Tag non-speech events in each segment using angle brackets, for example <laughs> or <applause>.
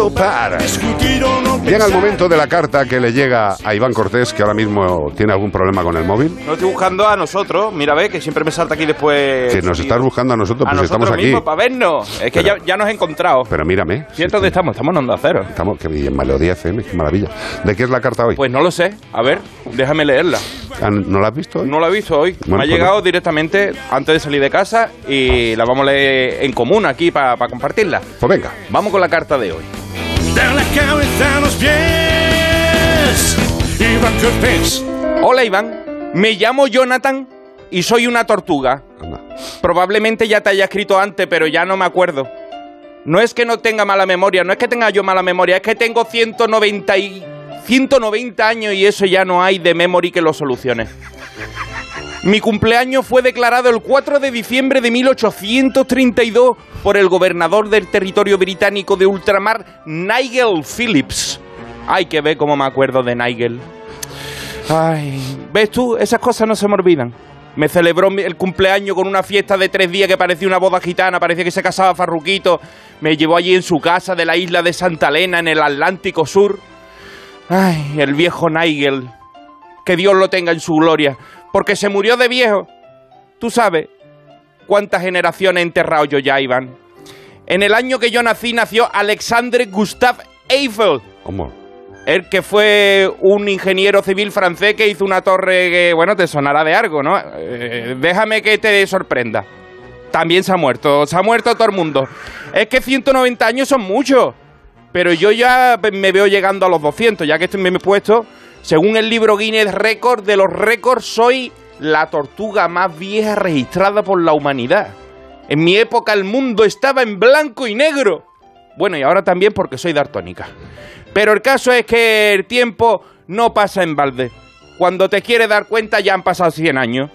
galopar. Llega el momento de la carta que le llega a Iván Cortés, que ahora mismo tiene algún problema con el móvil. No estoy buscando a nosotros, mira, ve, que siempre me salta aquí después. Que nos estás buscando a nosotros, a pues nosotros estamos aquí. para vernos. Es que Pero- ya, ya nos he encontrado. Pero mírame. ¿Cierto dónde estamos? Estamos en Onda Cero. Estamos, que bien, Melodía FM, qué maravilla. ¿De qué es la carta hoy? Pues no lo sé. A ver, déjame leerla. Ah, ¿No la has visto hoy? No la he visto hoy. Bueno, me ha pues llegado directamente antes de salir de casa y la vamos a leer en común aquí para compartirla. Pues venga. Vamos con la carta de hoy. De la cabeza a los pies. Iván Cortés. Hola Iván, me llamo Jonathan y soy una tortuga. Anda. Probablemente ya te haya escrito antes, pero ya no me acuerdo. No es que no tenga mala memoria, no es que tenga yo mala memoria, es que tengo 190, y, 190 años y eso ya no hay de memory que lo solucione. Mi cumpleaños fue declarado el 4 de diciembre de 1832 por el gobernador del territorio británico de ultramar, Nigel Phillips. Hay que ver cómo me acuerdo de Nigel. Ay, ¿ves tú? Esas cosas no se me olvidan. Me celebró el cumpleaños con una fiesta de tres días que parecía una boda gitana, parecía que se casaba Farruquito. Me llevó allí en su casa de la isla de Santa Elena, en el Atlántico Sur. Ay, el viejo Nigel. Que Dios lo tenga en su gloria. Porque se murió de viejo. Tú sabes cuántas generaciones he enterrado yo ya, Iván. En el año que yo nací, nació Alexandre Gustave Eiffel. ¿Cómo? Él que fue un ingeniero civil francés que hizo una torre que, bueno, te sonará de algo, ¿no? Eh, déjame que te sorprenda. También se ha muerto, se ha muerto todo el mundo. Es que 190 años son muchos. Pero yo ya me veo llegando a los 200, ya que estoy me he puesto, según el libro Guinness Record de los récords, soy la tortuga más vieja registrada por la humanidad. En mi época el mundo estaba en blanco y negro. Bueno, y ahora también porque soy daltónica. Pero el caso es que el tiempo no pasa en balde. Cuando te quieres dar cuenta ya han pasado 100 años.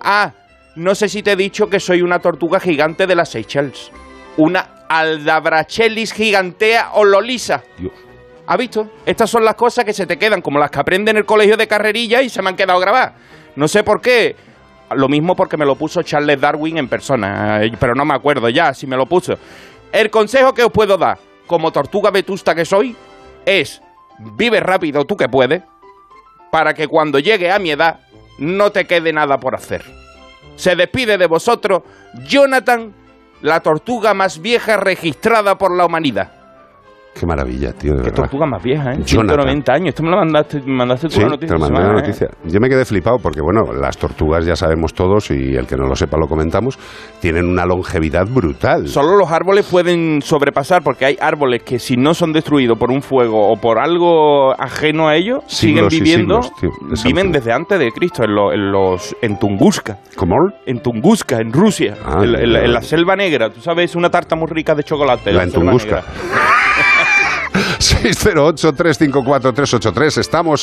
Ah, no sé si te he dicho que soy una tortuga gigante de las Seychelles. Una Aldabrachellis gigantea o ¿Has visto? Estas son las cosas que se te quedan, como las que aprende en el colegio de carrerilla y se me han quedado grabadas. No sé por qué. Lo mismo porque me lo puso Charles Darwin en persona, eh, pero no me acuerdo ya si me lo puso. El consejo que os puedo dar, como tortuga vetusta que soy, es vive rápido tú que puedes, para que cuando llegue a mi edad no te quede nada por hacer. Se despide de vosotros Jonathan, la tortuga más vieja registrada por la humanidad. Qué maravilla, tío, de Qué verdad. tortuga más vieja, ¿eh? Jonathan. 190 años. Esto me lo mandaste, mandaste tú Sí, te noticia. esta mandé semana, ¿eh? noticia. Yo me quedé flipado porque, bueno, las tortugas ya sabemos todos y el que no lo sepa lo comentamos, tienen una longevidad brutal. Solo los árboles pueden sobrepasar porque hay árboles que si no son destruidos por un fuego o por algo ajeno a ellos, siguen viviendo, siglos, viven desde antes de Cristo, en, lo- en los en Tunguska, ¿Cómo? en Tunguska, en Rusia, Ah, en, la- en la, ya. en la selva negra. Tú sabes, una tarta muy rica de chocolate. La selva Entunguska. negra. <laughs> 608-354-383. Estamos